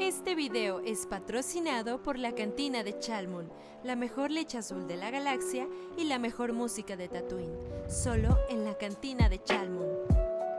Este video es patrocinado por la cantina de Chalmon, la mejor leche azul de la galaxia y la mejor música de Tatooine, solo en la cantina de Chalmon.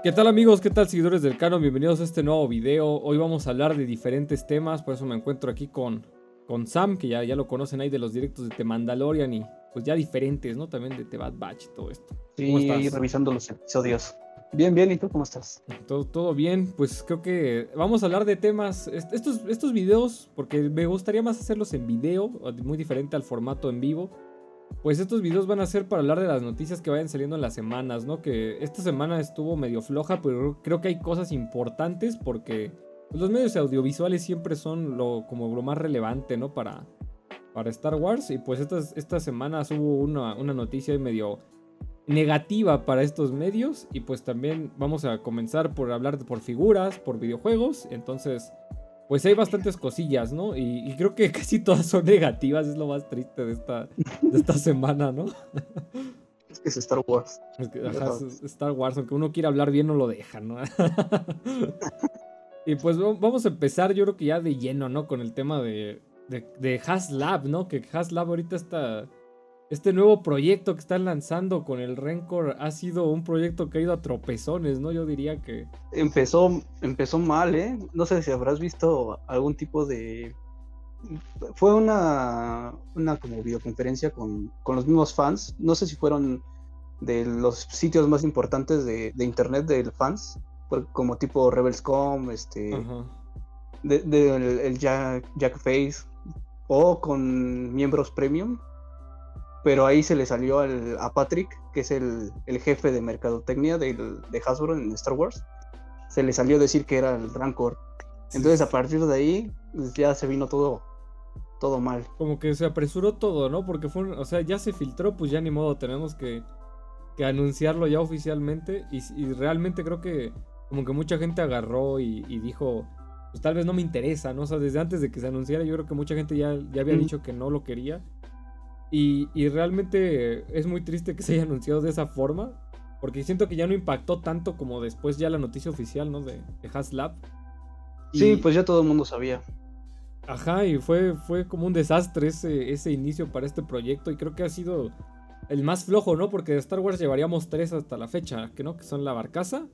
¿Qué tal amigos? ¿Qué tal seguidores del canon? Bienvenidos a este nuevo video. Hoy vamos a hablar de diferentes temas, por eso me encuentro aquí con, con Sam, que ya, ya lo conocen ahí de los directos de The Mandalorian y pues ya diferentes, ¿no? También de The Bad Batch y todo esto. Sí, ahí revisando los episodios. Bien, bien, ¿y tú cómo estás? Todo, todo bien, pues creo que vamos a hablar de temas, estos, estos videos, porque me gustaría más hacerlos en video, muy diferente al formato en vivo. Pues estos videos van a ser para hablar de las noticias que vayan saliendo en las semanas, ¿no? Que esta semana estuvo medio floja, pero creo que hay cosas importantes porque pues, los medios audiovisuales siempre son lo, como lo más relevante, ¿no? Para, para Star Wars. Y pues estas, estas semanas hubo una, una noticia medio negativa para estos medios y pues también vamos a comenzar por hablar por figuras, por videojuegos, entonces pues hay bastantes cosillas, ¿no? Y, creo que casi todas son negativas, es lo más triste de esta, de esta semana, ¿no? Es que es Star Wars. Star Wars, aunque uno quiera hablar bien no lo deja, ¿no? y pues vamos a empezar yo creo que ya de lleno, ¿no? Con el tema de, de, de HasLab, ¿no? Que HasLab ahorita está este nuevo proyecto que están lanzando con el Rencor ha sido un proyecto que ha ido a tropezones, ¿no? Yo diría que... Empezó, empezó mal, ¿eh? No sé si habrás visto algún tipo de... Fue una, una como videoconferencia con, con los mismos fans. No sé si fueron de los sitios más importantes de, internet de fans, como tipo Rebelscom, este... De, el, Jack, Jack Face, o con miembros premium pero ahí se le salió a Patrick, que es el, jefe de mercadotecnia de Hasbro en Star Wars, se le salió a decir que era el Rancor. Entonces a partir de ahí pues, ya se vino todo todo mal. Como que se apresuró todo, ¿no? Porque fue, o sea, ya se filtró, pues ya ni modo, tenemos que, anunciarlo ya oficialmente y, realmente creo que como que mucha gente agarró y, dijo, pues tal vez no me interesa, ¿no? O sea, desde antes de que se anunciara yo creo que mucha gente ya, ya había dicho que no lo quería y, realmente es muy triste que se haya anunciado de esa forma. Porque siento que ya no impactó tanto como después ya la noticia oficial, ¿no? De, de HasLab. Sí, pues ya todo el mundo sabía. Ajá, y fue, fue como un desastre ese, ese inicio para este proyecto. Y creo que ha sido el más flojo, ¿no? Porque de Star Wars llevaríamos tres hasta la fecha, que no, que son la Barcaza,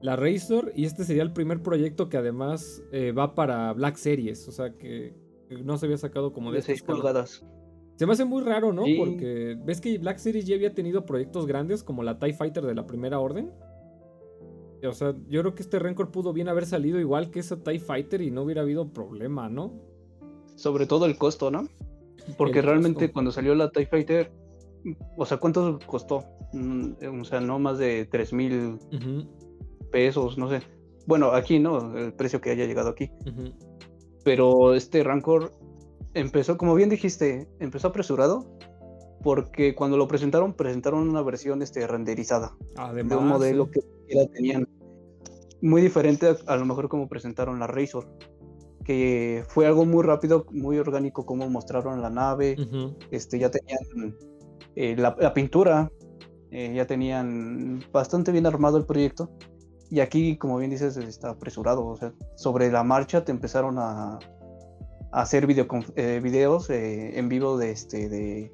la Razor, y este sería el primer proyecto que además eh, va para Black Series. O sea que, no se había sacado como de, de seis pulgadas. Se me hace muy raro, ¿no? Porque ves que Black Series ya había tenido proyectos grandes como la TIE Fighter de la primera orden. O sea, yo creo que este Rancor pudo bien haber salido igual que esa TIE Fighter y no hubiera habido problema, ¿no? Sobre todo el costo, ¿no? Porque realmente cuando salió la TIE Fighter, o sea, ¿cuánto costó? Mm, o sea, no más de 3 mil pesos, no sé. Bueno, aquí, ¿no? El precio que haya llegado aquí. Pero este Rancor empezó, como bien dijiste, empezó apresurado porque cuando lo presentaron, presentaron una versión este, renderizada de un modelo que ya tenían muy diferente a, lo mejor como presentaron la Razor, que fue algo muy rápido, muy orgánico como mostraron la nave, este, ya tenían eh, la, pintura, eh, ya tenían bastante bien armado el proyecto. Y aquí, como bien dices, está apresurado. O sea, sobre la marcha te empezaron a, hacer video, eh, videos eh, en vivo de este de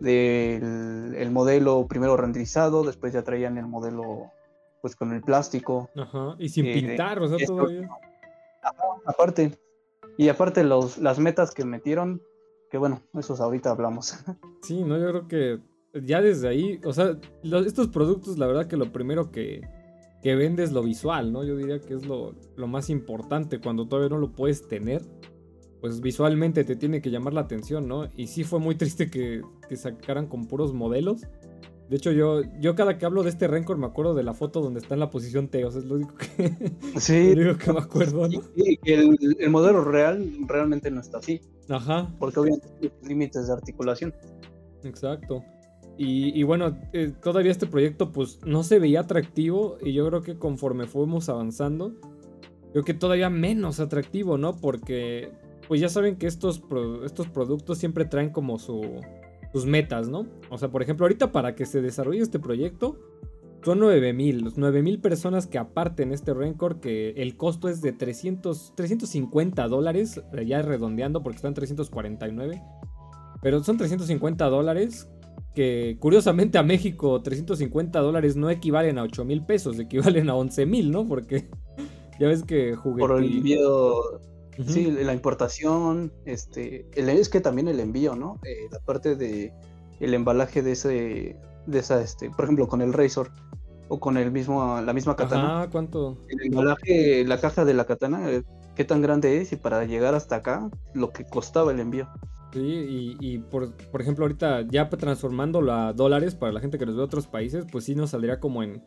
del el modelo primero renderizado, después ya traían el modelo pues con el plástico. Ajá, y sin eh, pintar, o sea, todavía. aparte, y aparte los, las metas que metieron, que bueno, esos ahorita hablamos. Sí, no, yo creo que ya desde ahí, o sea, estos productos, la verdad que lo primero que, que vende es lo visual, ¿no? Yo diría que es lo, lo más importante cuando todavía no lo puedes tener pues visualmente te tiene que llamar la atención, ¿no? Y sí fue muy triste que, sacaran con puros modelos. De hecho, yo, yo cada que hablo de este Rencor me acuerdo de la foto donde está en la posición T, o sea, es lo único que, sí. lo único que me acuerdo, ¿no? Y, el, el, modelo real realmente no está así. Ajá. Porque obviamente hay límites de articulación. Exacto. Y, y bueno, eh, todavía este proyecto pues no se veía atractivo y yo creo que conforme fuimos avanzando, creo que todavía menos atractivo, ¿no? Porque pues ya saben que estos, estos productos siempre traen como su, sus metas, ¿no? O sea, por ejemplo, ahorita para que se desarrolle este proyecto, Son 9000, 9000 personas que aparten este Rancor, que el costo es de 300, 350 dólares, ya redondeando porque están 349. Pero son 350 dólares que curiosamente a México 350 dólares no equivalen a 8 mil pesos, equivalen a 11 mil, ¿no? Porque ya ves que jugué. Por el sí, la importación, este, es que también el envío, ¿no? Eh, la parte de el embalaje de ese, de esa, este, por ejemplo, con el Razor o con el mismo, la misma katana. Ah, ¿cuánto? El embalaje, la caja de la katana, eh, qué tan grande es y para llegar hasta acá, lo que costaba el envío. Sí, y, por, por, ejemplo, ahorita ya transformándolo a dólares para la gente que nos ve de otros países, pues sí nos saldría como en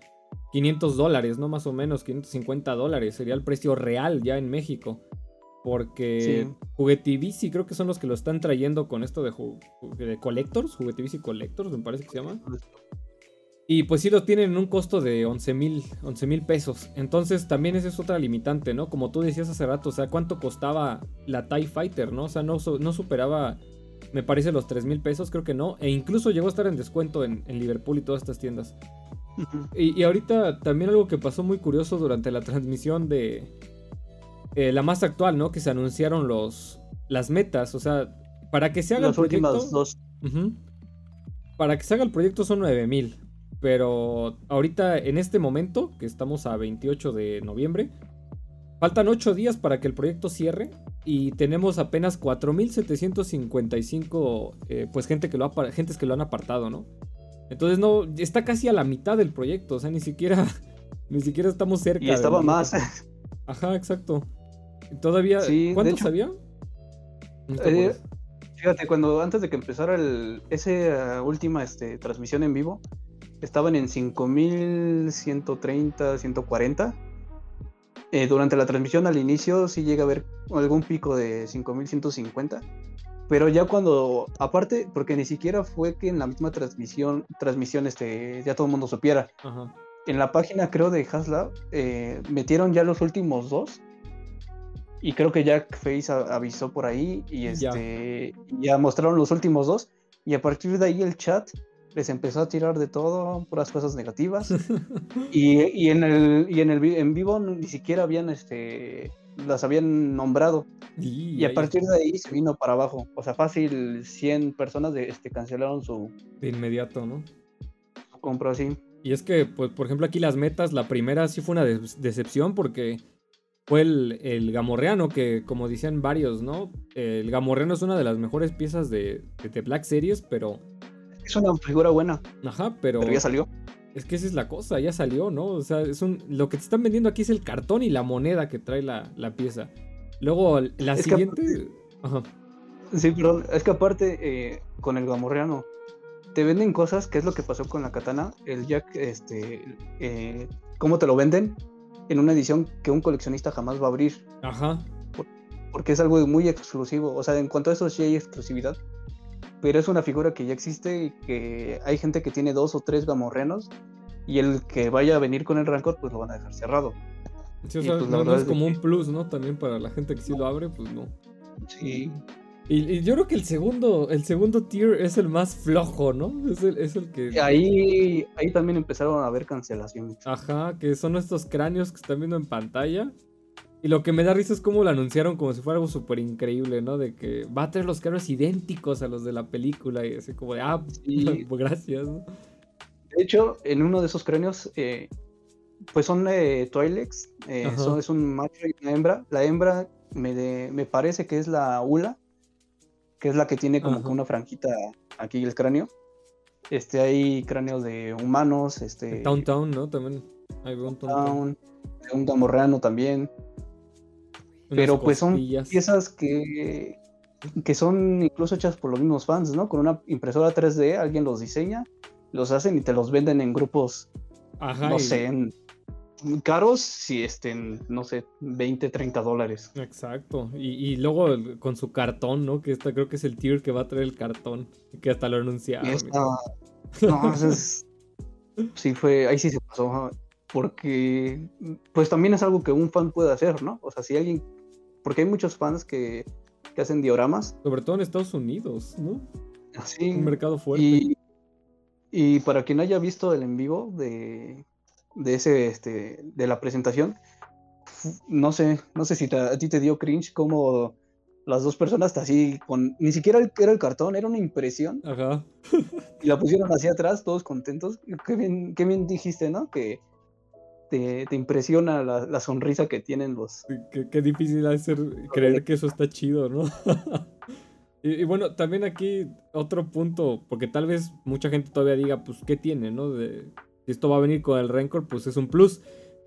500 dólares, ¿no? Más o menos, 550 dólares sería el precio real ya en México. Porque sí. Juguetivici creo que son los que lo están trayendo con esto de, de Collectors, Juguetivici Collectors, me parece que se llama. Y pues sí lo tienen en un costo de 11 mil pesos. Entonces también esa es otra limitante, ¿no? Como tú decías hace rato, o sea, ¿cuánto costaba la TIE Fighter, ¿no? O sea, no, no superaba, me parece, los 3 mil pesos, creo que no. E incluso llegó a estar en descuento en, Liverpool y todas estas tiendas. y, ahorita también algo que pasó muy curioso durante la transmisión de eh, la más actual, ¿no? Que se anunciaron los, las metas, o sea, para que se haga el proyecto... dos. para que se haga el proyecto son 9 mil. Pero ahorita, en este momento, que estamos a 28 de noviembre, faltan 8 días para que el proyecto cierre y tenemos apenas 4.755 eh, pues gente que lo ha, gentes que lo han apartado, ¿no? Entonces no, está casi a la mitad del proyecto, o sea, ni siquiera, ni siquiera estamos cerca. Y estaba más. Ajá, exacto. Todavía, ¿cuántos había? Eh, fíjate, cuando antes de que empezara el, esa última este, transmisión en vivo, estaban en 5130, 140. Eh, durante la transmisión al inicio sí llega a haber algún pico de 5150. Pero ya cuando, aparte, porque ni siquiera fue que en la misma transmisión, transmisión este, ya todo el mundo supiera. En la página, creo, de Haslab, eh, metieron ya los últimos dos. Y creo que Jack Face avisó por ahí y este, ya mostraron los últimos dos. Y a partir de ahí el chat les empezó a tirar de todo, puras cosas negativas. y, en el, y en el en vivo ni siquiera habían este las habían nombrado. Y, a partir de ahí se vino para abajo. O sea, fácil 100 personas de, este, cancelaron su... De inmediato, ¿no? Su compra así. Y es que, pues, por ejemplo, aquí las metas, la primera sí fue una decepción porque fue el, el, gamorreano, que como decían varios, ¿no? El gamorreano es una de las mejores piezas de, de Black Series, pero es una figura buena. Ajá, pero. Pero ya salió. Es que esa es la cosa, ya salió, ¿no? O sea, es un, lo que te están vendiendo aquí es el cartón y la moneda que trae la, pieza. Luego, la siguiente. Ajá. Sí, perdón. Es que aparte, eh, con el gamorreano, te venden cosas, que es lo que pasó con la katana. El Jack, este. Eh, ¿Cómo te lo venden? En una edición que un coleccionista jamás va a abrir. Ajá. porque es algo muy exclusivo. O sea, en cuanto a eso sí hay exclusividad pero es una figura que ya existe y que hay gente que tiene dos o tres gamorrenos y el que vaya a venir con el Rancor pues lo van a dejar cerrado. Sí, o sea, pues, no, es como un plus, ¿no? También para la gente que sí lo abre, pues no. Sí. Y, yo creo que el segundo, el segundo tier es el más flojo, ¿no? Es el, es el que. Ahí, ahí también empezaron a haber cancelaciones. Ajá, que son estos cráneos que están viendo en pantalla. Y lo que me da risa es cómo lo anunciaron como si fuera algo súper increíble, ¿no? De que va a tener los carros idénticos a los de la película y así como de, ah, pues gracias. De hecho, en uno de esos cráneos, eh, pues son eh, eh, es un macho y una hembra. La hembra me, me parece que es la Ula, que es la que tiene como que una franjita aquí el cráneo. Este, hay cráneos de humanos, este... Town Town, ¿no? También hay un Town, un gamorreano también. Pero pues son piezas que, que son incluso hechas por los mismos fans, ¿no? Con una impresora 3D, alguien los diseña, los hacen y te los venden en grupos, no sé, en, caros, si estén, no sé, 20, 30 dólares. Exacto. Y, luego con su cartón, ¿no? Que esta creo que es el tier que va a traer el cartón, que hasta lo anunciaron. No, es... sí fue, ahí sí se pasó, porque pues también es algo que un fan puede hacer, ¿no? O sea, si alguien porque hay muchos fans que, hacen dioramas. Sobre todo en Estados Unidos, ¿no? Sí. Un mercado fuerte. Y para quien haya visto el en vivo de, de ese, este, de la presentación, no sé, no sé si a ti te dio cringe como las dos personas así con ni siquiera era el cartón, era una impresión. Ajá. y la pusieron hacia atrás, todos contentos. Qué bien, qué bien dijiste, ¿no? Que te, impresiona la, sonrisa que tienen los. Qué, difícil hacer creer que eso está chido, ¿no? y, bueno, también aquí otro punto, porque tal vez mucha gente todavía diga, pues, ¿qué tiene, no? De, si esto va a venir con el Rancor, pues es un plus.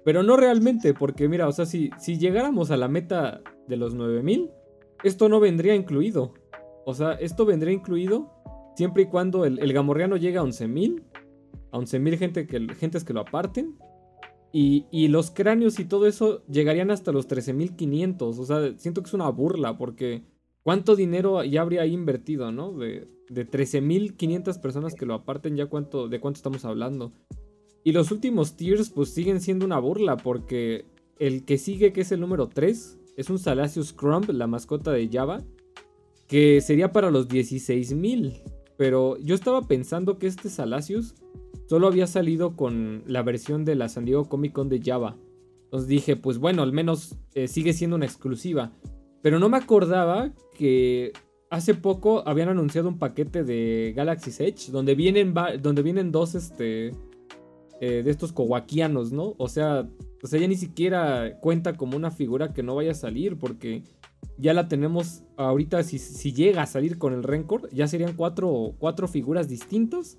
Pero no realmente, porque mira, o sea, si, si llegáramos a la meta de los 9000, esto no vendría incluido. O sea, esto vendría incluido siempre y cuando el, el gamorreano llegue a 11.000. A 11.000 gente que, gentes que lo aparten. Y, y, los cráneos y todo eso llegarían hasta los 13.500. O sea, siento que es una burla porque ¿cuánto dinero ya habría invertido, no? De, de 13.500 personas que lo aparten, ya cuánto, de cuánto estamos hablando. Y los últimos tiers pues siguen siendo una burla porque el que sigue, que es el número 3, es un Salacious Crumb, la mascota de Java, que sería para los 16.000. Pero yo estaba pensando que este Salacious solo había salido con la versión de la San Diego Comic Con de Java. Entonces dije, pues bueno, al menos eh, sigue siendo una exclusiva. Pero no me acordaba que hace poco habían anunciado un paquete de Galaxy Edge donde vienen, donde vienen dos este, eh, de estos kowakianos, ¿no? O sea, o sea, ya ni siquiera cuenta como una figura que no vaya a salir, porque ya la tenemos ahorita, si, si llega a salir con el Rencor, ya serían cuatro, cuatro figuras distintas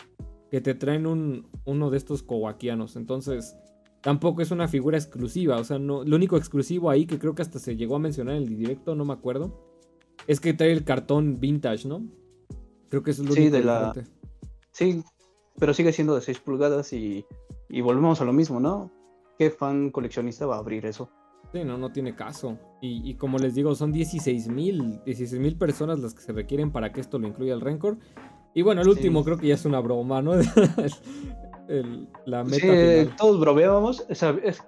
que te traen un, uno de estos kowakianos. Entonces, tampoco es una figura exclusiva, o sea, no, lo único exclusivo ahí que creo que hasta se llegó a mencionar en el directo, no me acuerdo, es que trae el cartón vintage, ¿no? Creo que es lo sí, de la... Sí, pero sigue siendo de 6 pulgadas y, y volvemos a lo mismo, ¿no? ¿qué fan coleccionista va a abrir eso? Sí, no, no tiene caso. Y, como les digo, son 16 mil, 16 mil personas las que se requieren para que esto lo incluya el Rencor. Y bueno, el último creo que ya es una broma, ¿no? la meta sí, todos bromeábamos. Es, es,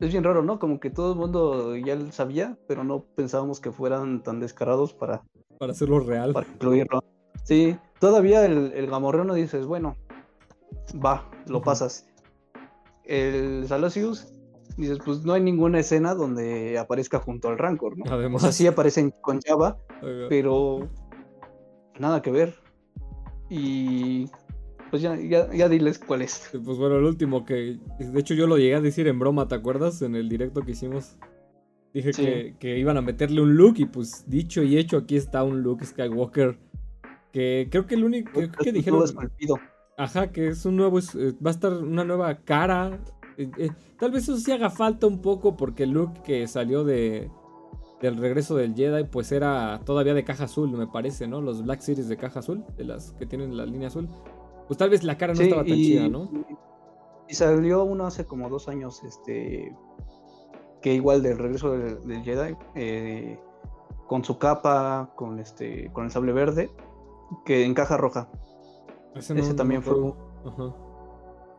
bien raro, ¿no? Como que todo el mundo ya lo sabía, pero no pensábamos que fueran tan descarados para... Para hacerlo real. Para incluirlo. Sí, todavía el, el no dices, bueno, va, lo pasas el Salosius, dices, pues no hay ninguna escena donde aparezca junto al Rancor, ¿no? Además. O sea, sí aparecen con Java, pero nada que ver. Y pues ya, ya, diles cuál es. Pues bueno, el último que, de hecho yo lo llegué a decir en broma, ¿te acuerdas? En el directo que hicimos. Dije que, que, iban a meterle un look y pues dicho y hecho, aquí está un look Skywalker. Que creo que el único, creo que dijeron... Ajá, que es un nuevo, eh, va a estar una nueva cara. Eh, eh, tal vez eso sí haga falta un poco porque el look que salió de del regreso del Jedi pues era todavía de caja azul, me parece, ¿no? Los Black Series de caja azul, de las que tienen la línea azul. Pues tal vez la cara no estaba tan chida, ¿no? Y salió uno hace como dos años, este, que igual del regreso del, Jedi, con su capa, con este, con el sable verde, que en caja roja. Ese, también fue.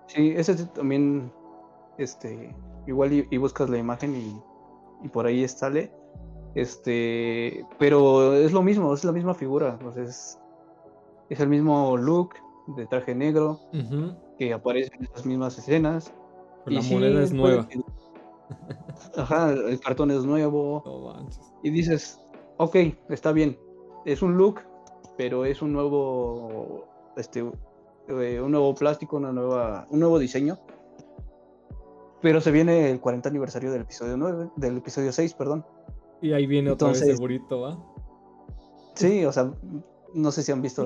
Sí, ese también. Este. Igual y, buscas la imagen y, por ahí sale. Este. Pero es lo mismo, es la misma figura. es, el mismo look de traje negro que aparece en las mismas escenas. la moneda es nueva. Ajá, el cartón es nuevo. y dices, ok, está bien. Es un look, pero es un nuevo este, eh, un nuevo plástico, una nueva, un nuevo diseño. Pero se viene el 40 aniversario del episodio 9, del episodio 6, perdón. Y ahí viene otra vez el burrito, ¿va? Sí, o sea, no sé si han visto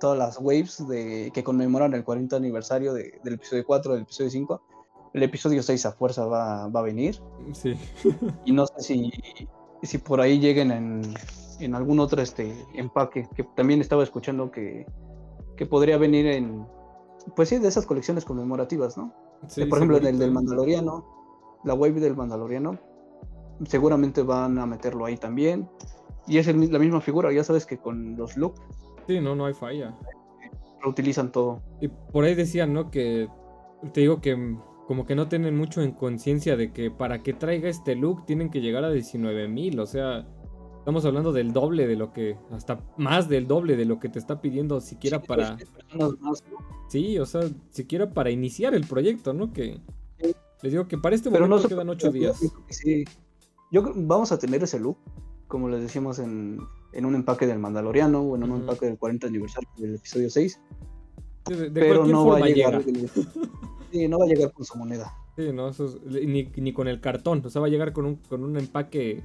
todas las waves de, que conmemoran el 40 aniversario del episodio 4, del episodio 5. El episodio 6 a fuerza va, va a venir. Sí. y no sé si, si por ahí lleguen en, en algún otro este, empaque, que también estaba escuchando que que podría venir en, pues sí, de esas colecciones conmemorativas, ¿no? por ejemplo, en el del Mandaloriano, la wave del Mandaloriano, seguramente van a meterlo ahí también. Y es la misma figura, ya sabes que con los look. Sí, no, no hay falla. Reutilizan todo. Y por ahí decían, ¿no? Que te digo que como que no tienen mucho en conciencia de que para que traiga este look tienen que llegar a 19 mil, o sea, Estamos hablando del doble de lo que, hasta más del doble de lo que te está pidiendo siquiera para... Sí, o sea, siquiera para iniciar el proyecto, ¿no? Que les digo que para este momento no quedan ocho días. Sí. Yo vamos a tener ese look, como les decíamos en, en un empaque del Mandaloriano o en un empaque del 40 aniversario del episodio 6. pero no va a llegar. sí, no va a llegar con su moneda. Sí, no, eso ni, ni, con el cartón. O sea, va a llegar con un, con un empaque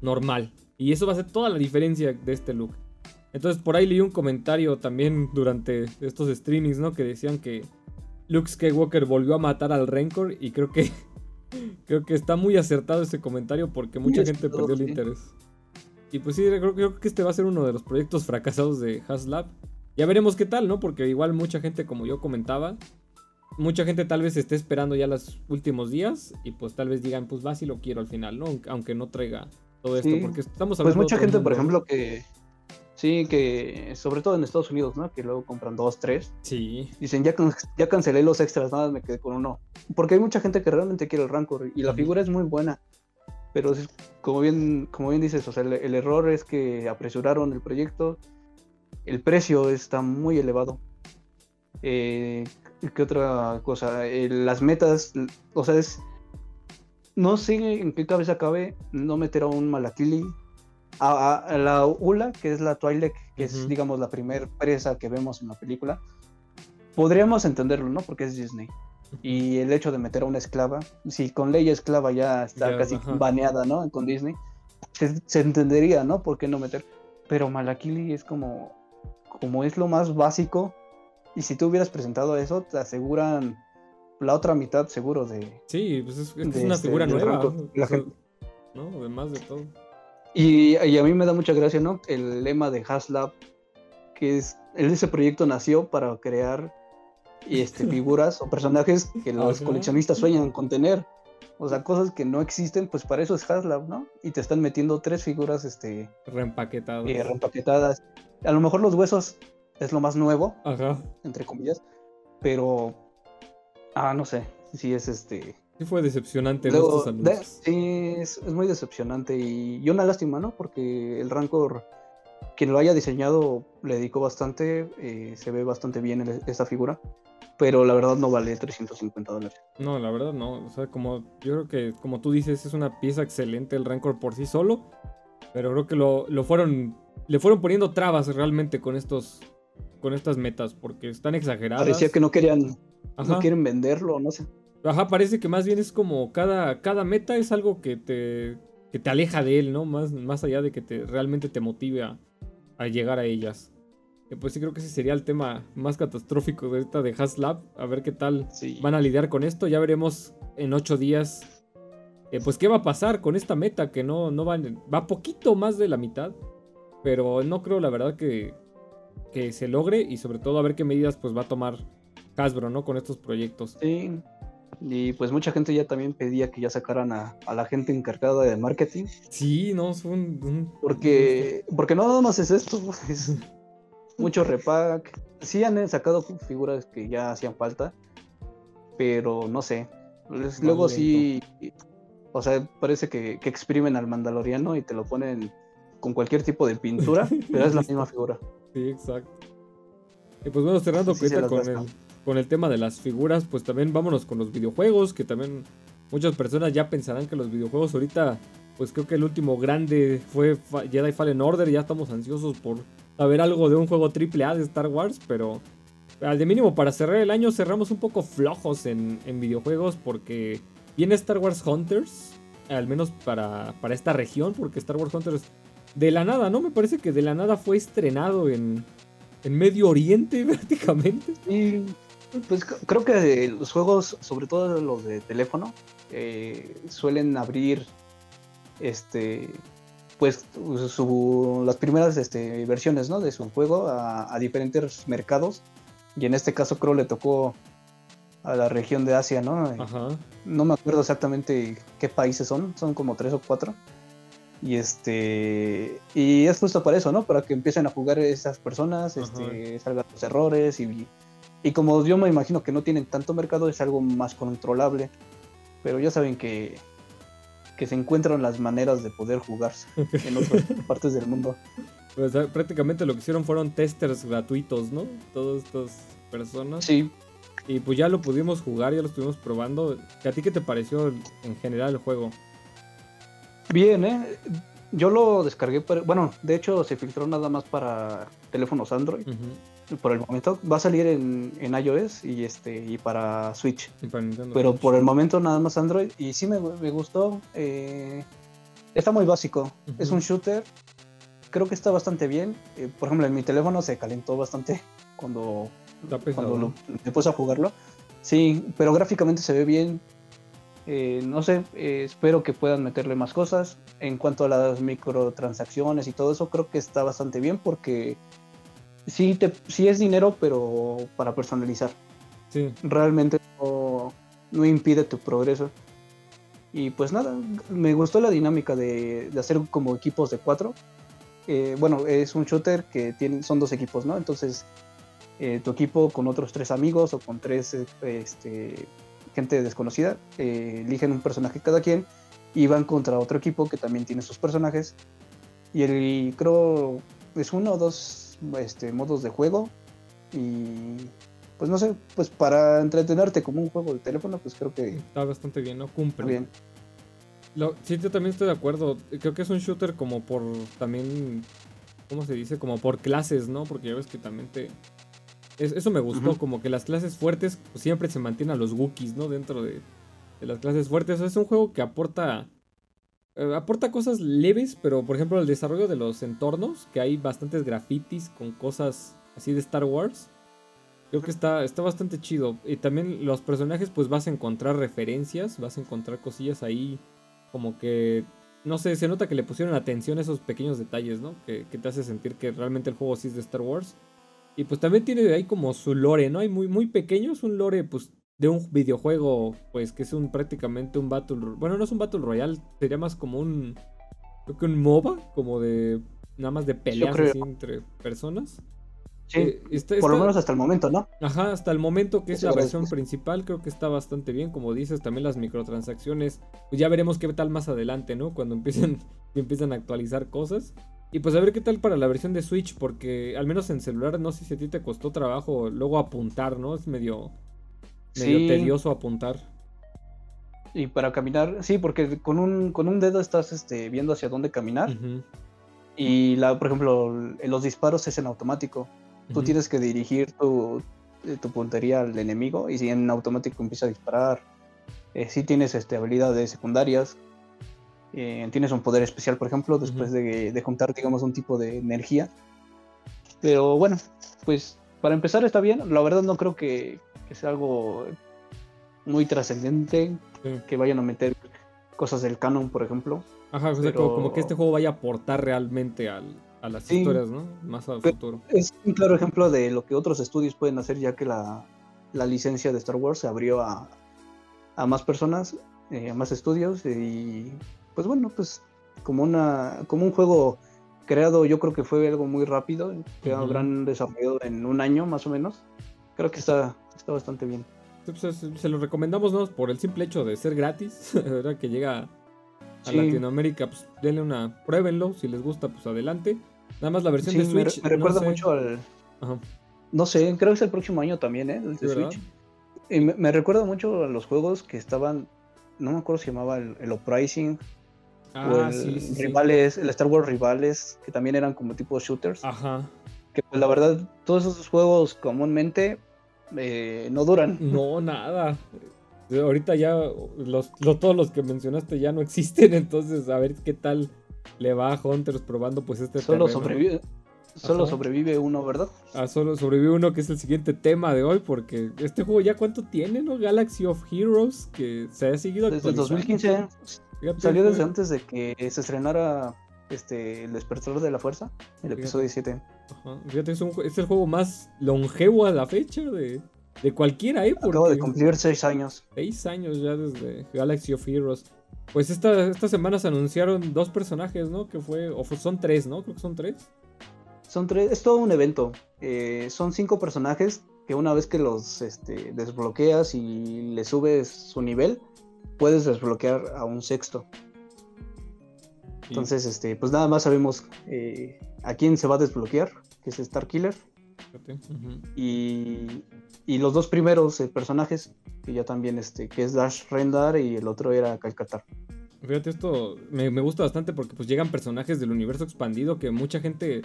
normal. Y eso va a ser toda la diferencia de este look. Entonces por ahí leí un comentario también durante estos streamings, ¿no? Que decían que Luke Skywalker volvió a matar al Rancor y creo que creo que está muy acertado ese comentario porque mucha gente perdió el interés. Y pues sí, creo, creo, que este va a ser uno de los proyectos fracasados de HasLab. Ya veremos qué tal, ¿no? Porque igual mucha gente, como yo comentaba, mucha gente tal vez esté esperando ya los últimos días y pues tal vez digan, pues va si lo quiero al final, ¿no? Aunque no traiga todo esto, porque estamos pues hablando... Pues mucha gente, por ejemplo, que... Sí, que sobre todo en Estados Unidos, ¿no? Que luego compran dos, tres. Sí. Dicen, ya, ya cancelé los extras, nada, me quedé con uno. Porque hay mucha gente que realmente quiere el Rancor y la figura es muy buena. Pero como bien, como bien dices, o sea, el, error es que apresuraron el proyecto, el precio está muy elevado. Eh, ¿Qué otra cosa? Eh, las metas, o sea, es... No sé en qué cabeza cabe no meter a un Malakili. A, la Ula, que es la Twilight, que es, digamos, la primera presa que vemos en la película. Podríamos entenderlo, ¿no? Porque es Disney y el hecho de meter a una esclava, si con ley esclava ya está casi baneada, ¿no? Con Disney, se, entendería, ¿no? ¿Por qué no meter? Pero Malakili es como, como es lo más básico, y si tú hubieras presentado eso, te aseguran la otra mitad seguro de... Sí, pues es, una este, figura nueva. ¿no? Además de todo. Y, y, a mí me da mucha gracia, ¿no? El lema de Haslab, que es, ese proyecto nació para crear este, figuras o personajes que los coleccionistas sueñan con tener. O sea, cosas que no existen, pues para eso es Haslab, ¿no? Y te están metiendo tres figuras, este... Reempaquetadas. Eh, reempaquetadas. A lo mejor los huesos es lo más nuevo, Ajá. entre comillas, pero... Ah, no sé, sí es este... Sí fue decepcionante Luego, Sí, es, es, muy decepcionante y, y, una lástima, ¿no? Porque el Rancor quien lo haya diseñado le dedicó bastante, eh, se ve bastante bien esta figura, pero la verdad no vale 350 dólares. No, la verdad no, o sea, como yo creo que como tú dices es una pieza excelente el Rancor por sí solo, pero creo que lo, lo fueron, le fueron poniendo trabas realmente con estos, con estas metas, porque están exageradas. Parecía que no querían, no quieren venderlo, no sé. Ajá, parece que más bien es como cada, cada meta es algo que te, que te aleja de él, ¿no? Más, más allá de que te, realmente te motive a, a llegar a ellas. pues sí creo que ese sería el tema más catastrófico de esta de Haslab. A ver qué tal van a lidiar con esto. Ya veremos en ocho días. Eh, pues qué va a pasar con esta meta que no, no va, va poquito más de la mitad. Pero no creo la verdad que, que se logre. Y sobre todo a ver qué medidas pues va a tomar Hasbro, ¿no? Con estos proyectos. Sí. Y pues mucha gente ya también pedía que ya sacaran a, la gente encargada de marketing. Sí, no, son... Porque, porque no nada más es esto, es mucho repack. Sí han sacado figuras que ya hacían falta, pero no sé. Luego sí, o sea, parece que, exprimen al mandaloriano y te lo ponen con cualquier tipo de pintura, pero es la misma figura. Sí, exacto. Y pues bueno, cerrando con el con el tema de las figuras, pues también vámonos con los videojuegos, que también muchas personas ya pensarán que los videojuegos ahorita, pues creo que el último grande fue Jedi Fallen Order, ya estamos ansiosos por saber algo de un juego triple A de Star Wars, pero al de mínimo para cerrar el año cerramos un poco flojos en, videojuegos porque viene Star Wars Hunters, al menos para, para esta región, porque Star Wars Hunters de la nada, ¿no? Me parece que de la nada fue estrenado en, en Medio Oriente prácticamente. Pues creo que los juegos, sobre todo los de teléfono, eh, suelen abrir este pues las primeras este, versiones ¿no? de su juego a, diferentes mercados. Y en este caso creo le tocó a la región de Asia, ¿no? No me acuerdo exactamente qué países son, son como tres o cuatro. Y este y es justo para eso, ¿no? Para que empiecen a jugar esas personas, este, salgan los errores y y como yo me imagino que no tienen tanto mercado, es algo más controlable. Pero ya saben que, que se encuentran las maneras de poder jugarse en otras partes del mundo. Pues prácticamente lo que hicieron fueron testers gratuitos, ¿no? Todas estas personas. Sí. Y pues ya lo pudimos jugar, ya lo estuvimos probando. ¿A ti qué te pareció en general el juego? Bien, ¿eh? Yo lo descargué, bueno, de hecho se filtró nada más para teléfonos Android. Por el momento va a salir en, iOS y este y para Switch. Pero por el momento nada más Android y sí me, gustó. Eh, está muy básico. Es un shooter. Creo que está bastante bien. Eh, por ejemplo, en mi teléfono se calentó bastante cuando, cuando me puse a jugarlo. Sí, pero gráficamente se ve bien. Eh, no sé, espero que puedan meterle más cosas. En cuanto a las microtransacciones y todo eso, creo que está bastante bien porque sí, te, sí es dinero, pero para personalizar. Sí. Realmente no, impide tu progreso. Y pues nada, me gustó la dinámica de, hacer como equipos de cuatro. Eh, bueno, es un shooter que tiene, son dos equipos, ¿no? Entonces, tu equipo con otros tres amigos o con tres este, gente desconocida, eh, eligen un personaje cada quien y van contra otro equipo que también tiene sus personajes. Y el, creo es uno o dos este, modos de juego. Y pues no sé, pues para entretenerte como un juego de teléfono, pues creo que... Está bastante bien, ¿no? Cumple. Bien. Lo, sí, yo también estoy de acuerdo. Creo que es un shooter como por también, ¿cómo se dice? Como por clases, ¿no? Porque ya ves que también te, eso me gustó, como que las clases fuertes pues, siempre se mantienen a los Wookiees, ¿no? Dentro de, las clases fuertes. es un juego que aporta. Eh, aporta cosas leves, pero por ejemplo el desarrollo de los entornos, que hay bastantes grafitis con cosas así de Star Wars. Creo que está, está bastante chido. Y también los personajes, pues vas a encontrar referencias, vas a encontrar cosillas ahí como que no sé, se nota que le pusieron atención esos pequeños detalles, ¿no? Que, te hace sentir que realmente el juego sí es de Star Wars. Y pues también tiene ahí como su lore, ¿no? Hay muy, muy pequeño, es un lore pues de un videojuego, pues que es un prácticamente un Battle Bueno, no es un Battle Royale, sería más como un... Creo que un MOBA, como de... Nada más de peleas así entre personas. Sí, eh, por lo menos hasta el momento, ¿no? Ajá, hasta el momento que es la versión principal, creo que está bastante bien. Como dices, también las microtransacciones, pues ya veremos qué tal más adelante, ¿no? Cuando empiecen, empiezan a actualizar cosas. Y pues a ver qué tal para la versión de Switch, porque al menos en celular no sé si a ti te costó trabajo luego apuntar, ¿no? Es medio, medio tedioso apuntar. Y para caminar, sí, porque con un, con un dedo estás este, viendo hacia dónde caminar. Y la, por ejemplo, los disparos es en automático. Tú tienes que dirigir tu, eh, tu, puntería al enemigo y si en automático empieza a disparar. Eh, sí tienes este, habilidades secundarias eh, tienes un poder especial, por ejemplo, después de, juntar, digamos, un tipo de energía. Pero bueno, pues para empezar está bien. La verdad no creo que, sea algo muy trascendente, que vayan a meter cosas del canon, por ejemplo. Ajá, como, que este juego vaya a aportar realmente a las historias, ¿no? Más al futuro. Es un claro ejemplo de lo que otros estudios pueden hacer, ya que la, licencia de Star Wars se abrió a, más personas, eh, a más estudios, y pues bueno, pues como una como un juego creado, yo creo que fue algo muy rápido, que uh gran desarrollo en un año más o menos. Creo que está, está bastante bien. Pues, se lo recomendamos ¿no? por el simple hecho de ser gratis, ¿verdad? que llega a Latinoamérica, pues denle una, pruébenlo, si les gusta, pues adelante. Nada más la versión de Switch. Me, recuerda mucho al. No sé, creo que es el próximo año también, ¿eh? El de Switch. Y me, recuerda mucho a los juegos que estaban. No me acuerdo si llamaba el, el Uprising Ah, el Rivales, el Star Wars Rivales, que también eran como tipo shooters. Ajá. Que pues la verdad, todos esos juegos comúnmente eh, no duran. No, nada. Ahorita ya los, todos los que mencionaste ya no existen, entonces a ver qué tal le va a Hunters probando pues este Solo sobrevive. Solo sobrevive uno, ¿verdad? Ah, solo sobrevive uno, que es el siguiente tema de hoy, porque este juego ya cuánto tiene, ¿no? Galaxy of Heroes, que se ha seguido Desde 2015. Salió desde antes de que se estrenara este, El despertador de la fuerza, el episodio 7. Ajá. Fíjate, es, el juego más longevo a la fecha de, de cualquiera, ¿eh? Acabo de cumplir 6 años. 6 años ya desde Galaxy of Heroes. Pues esta, esta semana se anunciaron dos personajes, ¿no? Que fue, o son tres, ¿no? Creo que son tres. Son tres, es todo un evento. Eh, son cinco personajes que una vez que los este, desbloqueas y le subes su nivel, puedes desbloquear a un sexto. Entonces, este, pues nada más sabemos eh, a quién se va a desbloquear, que es Starkiller. y, y, los dos primeros eh, personajes, que ya también, este, que es Dash Rendar y el otro era Calcatar. Fíjate, esto me, me, gusta bastante porque pues llegan personajes del universo expandido que mucha gente...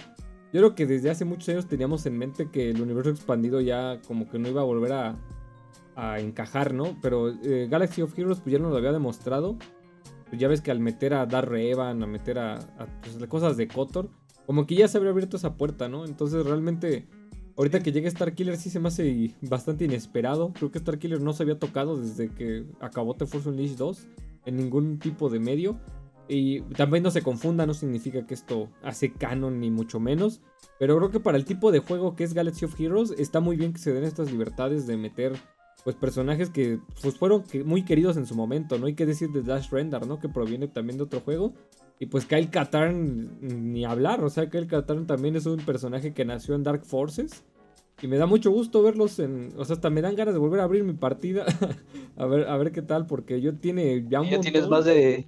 Yo creo que desde hace muchos años teníamos en mente que el universo expandido ya como que no iba a volver a, a encajar, ¿no? Pero eh, Galaxy of Heroes pues ya nos lo había demostrado. Ya ves que al meter a Dar Evan, a meter a, pues, cosas de Kotor, como que ya se habría abierto esa puerta, ¿no? Entonces realmente, ahorita que llegue Starkiller sí se me hace bastante inesperado. Creo que Starkiller no se había tocado desde que acabó The Force Unleashed 2 en ningún tipo de medio. Y también no se confunda, no significa que esto hace canon ni mucho menos. Pero creo que para el tipo de juego que es Galaxy of Heroes está muy bien que se den estas libertades de meter pues personajes que pues fueron muy queridos en su momento, ¿no? Hay que decir de Dash Render, ¿no? Que proviene también de otro juego. Y pues Kyle Katarn, ni hablar, o sea, Kyle Katarn también es un personaje que nació en Dark Forces. Y me da mucho gusto verlos en. O sea, hasta me dan ganas de volver a abrir mi partida. a ver, a ver qué tal, porque yo tiene ya un. Ya tienes más de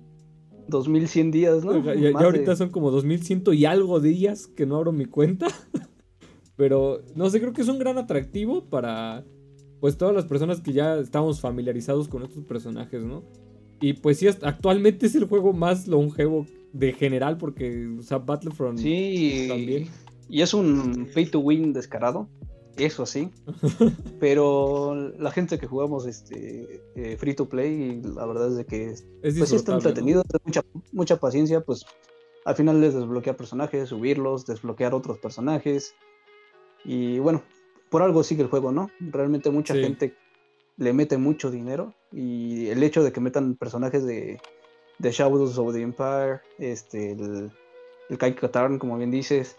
2100 días, ¿no? Ya, ahorita son como 2100 y algo días que no abro mi cuenta. Pero no sé, creo que es un gran atractivo para pues todas las personas que ya estamos familiarizados con estos personajes, ¿no? Y pues sí, actualmente es el juego más longevo de general porque, o sea, Battlefront sí, también. Y es un pay to win descarado, eso sí. pero la gente que jugamos este eh, free to play, la verdad es de que es pues está entretenido, mucha, mucha paciencia, pues al final les desbloquear personajes, subirlos, desbloquear otros personajes. Y bueno, por algo sigue el juego, ¿no? Realmente mucha gente le mete mucho dinero y el hecho de que metan personajes de, de Shadows of the Empire, este, el, el Kai Katarn, como bien dices,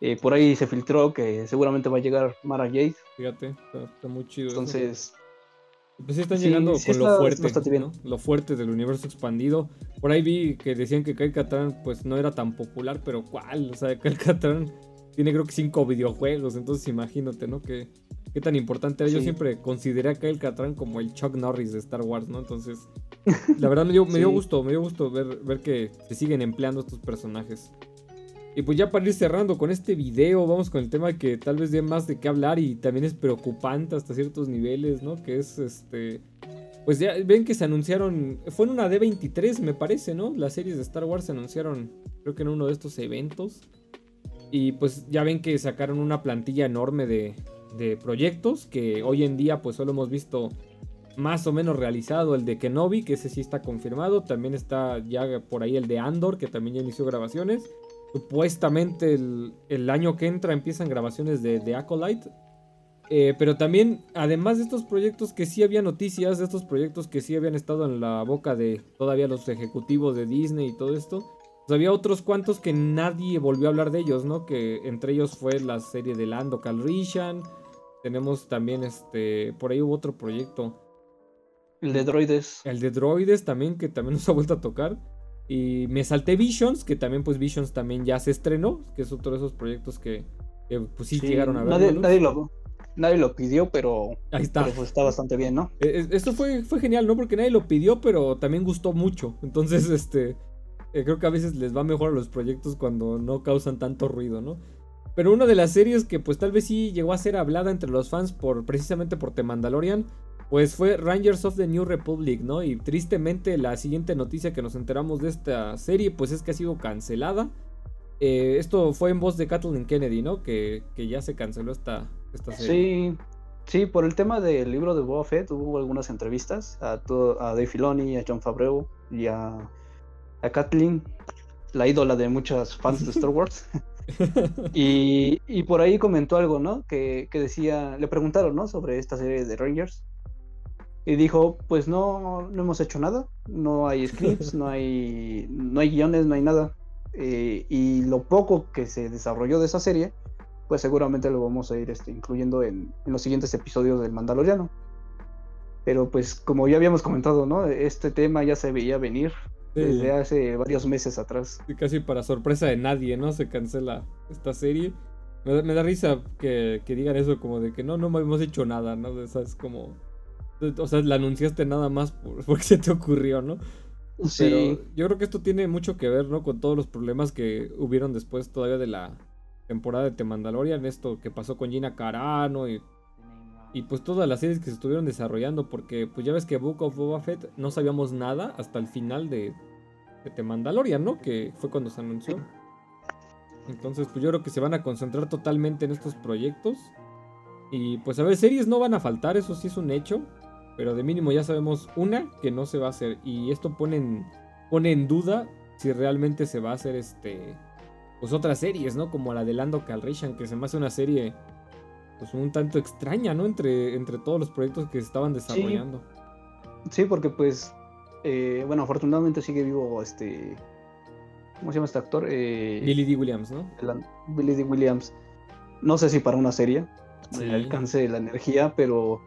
eh, por ahí se filtró que seguramente va a llegar Mara Jade. Fíjate, está, muy chido. Entonces... Pues sí están llegando con lo fuerte, ¿no? Lo fuerte del universo expandido. Por ahí vi que decían que Kai Katarn pues no era tan popular, pero ¿cuál? O sea, Kai Katarn tiene creo que cinco videojuegos, entonces imagínate, ¿no? Que, qué tan importante era. Yo siempre consideré a Kyle Catran como el Chuck Norris de Star Wars, ¿no? Entonces, la verdad me dio, me dio gusto, me dio gusto ver, ver que se siguen empleando estos personajes. Y pues ya para ir cerrando con este video, vamos con el tema que tal vez dé más de qué hablar y también es preocupante hasta ciertos niveles, ¿no? Que es este... Pues ya ven que se anunciaron, fue en una D23 me parece, ¿no? Las series de Star Wars se anunciaron, creo que en uno de estos eventos. Y pues ya ven que sacaron una plantilla enorme de, proyectos que hoy en día pues solo hemos visto más o menos realizado el de Kenobi, que ese sí está confirmado. También está ya por ahí el de Andor, que también ya inició grabaciones. Supuestamente el, año que entra empiezan grabaciones de, de Acolyte. Eh, pero también, además de estos proyectos que sí había noticias, de estos proyectos que sí habían estado en la boca de todavía los ejecutivos de Disney y todo esto, había otros cuantos que nadie volvió a hablar de ellos, ¿no? Que entre ellos fue la serie de Lando Calrissian. Tenemos también este. Por ahí hubo otro proyecto. El de droides. El de droides también, que también nos ha vuelto a tocar. Y me salté Visions, que también, pues Visions también ya se estrenó. Que es otro de esos proyectos que, pues sí, llegaron a ver. Nadie, lo, nadie lo pidió, pero. Ahí está. Pero pues está bastante bien, ¿no? E, e, esto fue, fue genial, ¿no? Porque nadie lo pidió, pero también gustó mucho. Entonces, este. Eh, creo que a veces les va mejor a los proyectos cuando no causan tanto ruido, ¿no? Pero una de las series que pues tal vez sí llegó a ser hablada entre los fans por precisamente por The Mandalorian, pues fue Rangers of the New Republic, ¿no? Y tristemente la siguiente noticia que nos enteramos de esta serie pues es que ha sido cancelada. Eh, esto fue en voz de Kathleen Kennedy, ¿no? Que, ya se canceló esta, esta serie. Sí, sí, por el tema del libro de Boba Fett hubo algunas entrevistas a, a Dave Filoni, a John Favreau y a a Kathleen, la ídola de muchos fans de Star Wars. y, por ahí comentó algo, ¿no? Que, decía, le preguntaron, ¿no? Sobre esta serie de Rangers. Y dijo, pues no, no hemos hecho nada, no hay scripts, no hay, no hay guiones, no hay nada. Eh, y lo poco que se desarrolló de esa serie, pues seguramente lo vamos a ir este, incluyendo en, en, los siguientes episodios del Mandaloriano. Pero pues como ya habíamos comentado, ¿no? Este tema ya se veía venir desde hace varios meses atrás. Y casi para sorpresa de nadie, ¿no? Se cancela esta serie. Me da, risa que, digan eso como de que no, no hemos hecho nada, ¿no? O sea, es como... O sea, la anunciaste nada más por, porque se te ocurrió, ¿no? Sí. yo creo que esto tiene mucho que ver, ¿no? Con todos los problemas que hubieron después todavía de la temporada de The Mandalorian, esto que pasó con Gina Carano y, y pues todas las series que se estuvieron desarrollando, porque pues ya ves que Book of Boba Fett no sabíamos nada hasta el final de, de The Mandalorian, ¿no? Que fue cuando se anunció. Entonces, pues yo creo que se van a concentrar totalmente en estos proyectos. Y pues a ver, series no van a faltar, eso sí es un hecho. Pero de mínimo ya sabemos una que no se va a hacer. Y esto pone en, pone en duda si realmente se va a hacer este. Pues otras series, ¿no? Como la de Lando Calrissian, que se me hace una serie. Pues un tanto extraña, ¿no? Entre, entre todos los proyectos que se estaban desarrollando. Sí, porque pues. Eh, bueno, afortunadamente sigue vivo este. ¿Cómo se llama este actor? Eh, Billy D. Williams, ¿no? Billy D. Williams. No sé si para una serie. El alcance de la energía, pero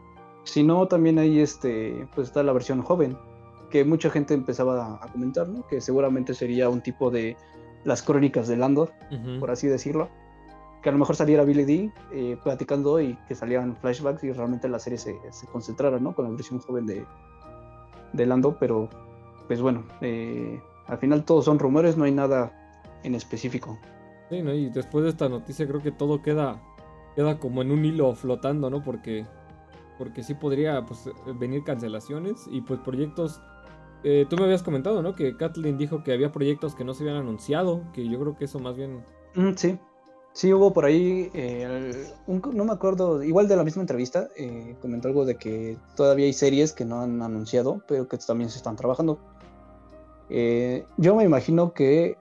si no, también ahí este, pues está la versión joven, que mucha gente empezaba a comentar, ¿no? Que seguramente sería un tipo de las crónicas de Landor, por así decirlo. Que a lo mejor saliera Billy D eh, platicando y que salieran flashbacks y realmente la serie se, se concentrara, ¿no? Con la versión joven de, de Lando, pero pues bueno, eh, al final todos son rumores, no hay nada en específico. Sí, ¿no? Y después de esta noticia creo que todo queda, queda como en un hilo flotando, ¿no? Porque porque sí podría pues, venir cancelaciones y pues proyectos... Eh, tú me habías comentado, ¿no? Que Kathleen dijo que había proyectos que no se habían anunciado, que yo creo que eso más bien... Mm, sí, sí hubo por ahí, eh, no me acuerdo, igual de la misma entrevista, eh, comentó algo de que todavía hay series que no han anunciado, pero que también se están trabajando. yo me imagino que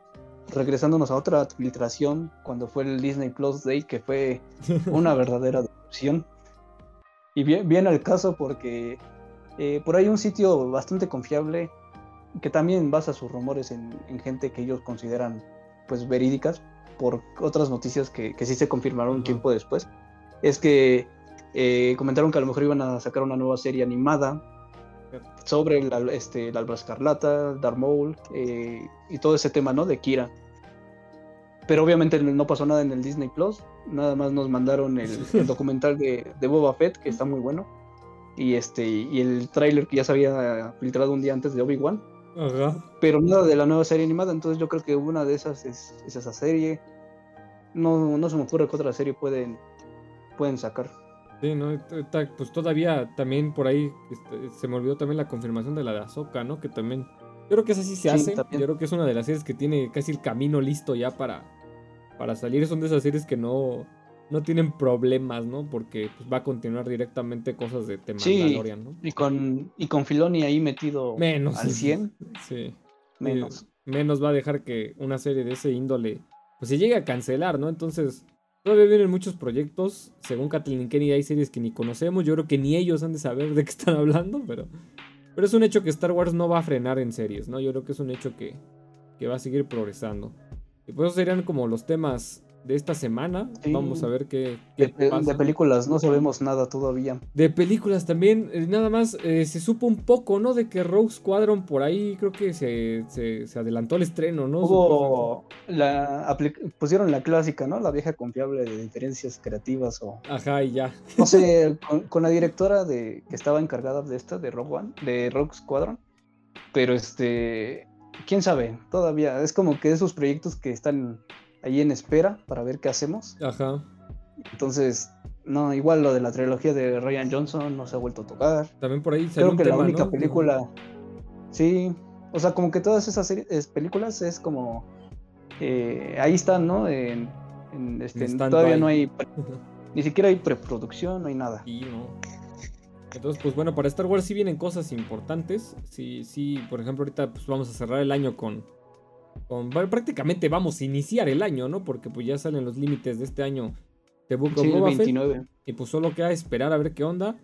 regresándonos a otra filtración, cuando fue el Disney Plus Day, que fue una verdadera decepción. Y bien, bien al caso porque eh, por ahí un sitio bastante confiable que también basa sus rumores en, gente que ellos consideran pues verídicas por otras noticias que, que sí se confirmaron un tiempo después. Es que eh, comentaron que a lo mejor iban a sacar una nueva serie animada sobre el, este, el Alba Escarlata, Darth Maul eh, y todo ese tema, ¿no? De Kira. Pero obviamente no pasó nada en el Disney Plus. Nada más nos mandaron el, documental de, Boba Fett, que está muy bueno. Y este, y el tráiler que ya se había filtrado un día antes de Obi-Wan. Pero nada de la nueva serie animada. Entonces yo creo que una de esas es, esa serie. No, no se me ocurre que otra serie pueden, pueden sacar. Sí, ¿no? Pues todavía también por ahí este, se me olvidó también la confirmación de la de Ahsoka, ¿no? Que también. Yo creo que esa sí se hace. Yo creo que es una de las series que tiene casi el camino listo ya para, para salir. Son de esas series que no, no tienen problemas, ¿no? Porque pues, va a continuar directamente cosas de tema sí, ¿no? Y con, y con Filoni ahí metido menos, al 100. Sí. Menos. menos va a dejar que una serie de ese índole pues se llegue a cancelar, ¿no? Entonces, todavía vienen muchos proyectos. Según Kathleen Kenny hay series que ni conocemos. Yo creo que ni ellos han de saber de qué están hablando, pero... Pero es un hecho que Star Wars no va a frenar en series, ¿no? Yo creo que es un hecho que, que va a seguir progresando. Y pues esos serían como los temas de esta semana. Vamos a ver qué, de, películas no sabemos nada todavía. De películas también, eh, nada más eh, se supo un poco, ¿no? De que Rogue Squadron por ahí creo que se, se, adelantó el estreno, ¿no? Hubo la, pusieron la clásica, ¿no? La vieja confiable de diferencias creativas o... Ajá, y ya. No sé, con, la directora de que estaba encargada de esta, de Rogue One, de Rogue Squadron. Pero este quién sabe, todavía es como que esos proyectos que están ahí en espera para ver qué hacemos. Ajá. Entonces, no, igual lo de la trilogía de Ryan Johnson no se ha vuelto a tocar. También por ahí Creo que la única película. Sí, o sea, como que todas esas series, películas es como. Eh, ahí están, ¿no? En, este, todavía no hay. ni siquiera hay preproducción, no hay nada. Sí, no. Entonces, pues bueno, para Star Wars sí vienen cosas importantes. Sí, sí, por ejemplo, ahorita pues vamos a cerrar el año con, con prácticamente vamos a iniciar el año, ¿no? Porque pues ya salen los límites de este año de Book sí, 29. y pues solo queda esperar a ver qué onda.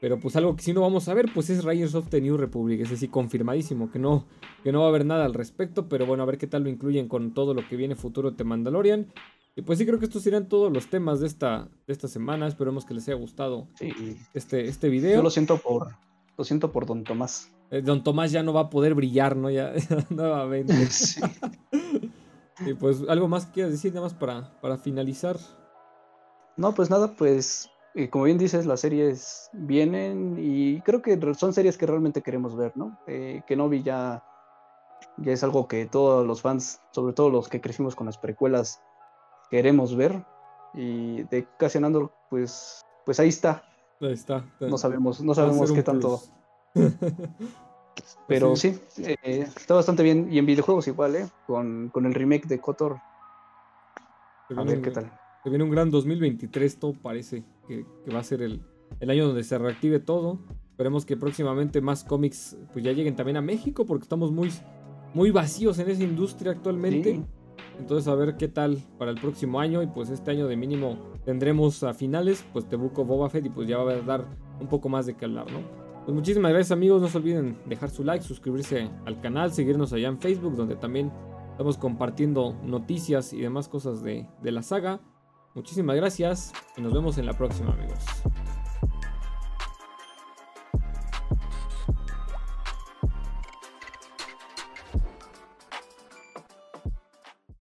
Pero pues algo que sí no vamos a ver, pues es Riders of the New Republic. Es decir, confirmadísimo que no, que no va a haber nada al respecto. Pero bueno, a ver qué tal lo incluyen con todo lo que viene futuro de Mandalorian. Y pues sí, creo que estos serían todos los temas de esta, de esta semana. Esperemos que les haya gustado este, este video. Yo lo siento por, lo siento por Don Tomás. Eh, don Tomás ya no va a poder brillar, ¿no? Ya, nuevamente. Sí. y pues, ¿algo más que quieras decir, nada más para, para finalizar? No, pues nada, pues, eh, como bien dices, las series vienen y creo que son series que realmente queremos ver, ¿no? Eh, vi ya Ya es algo que todos los fans, sobre todo los que crecimos con las precuelas, queremos ver. Y de Cassian Andor, pues, pues ahí está. Ahí está. No sabemos, no sabemos qué tanto. Pero sí, eh, está bastante bien. Y en videojuegos igual, ¿eh? Con, con el remake de Kotor. A ver qué tal. Se viene un gran 2023, todo parece que, va a ser el, el, año donde se reactive todo. Esperemos que próximamente más cómics pues ya lleguen también a México porque estamos muy, muy vacíos en esa industria actualmente. Entonces a ver qué tal para el próximo año y pues este año de mínimo tendremos a finales pues Tebuco Boba Fett y pues ya va a dar un poco más de que hablar, ¿no? Pues muchísimas gracias amigos, no se olviden dejar su like, suscribirse al canal, seguirnos allá en Facebook donde también estamos compartiendo noticias y demás cosas de, de la saga. Muchísimas gracias y nos vemos en la próxima amigos.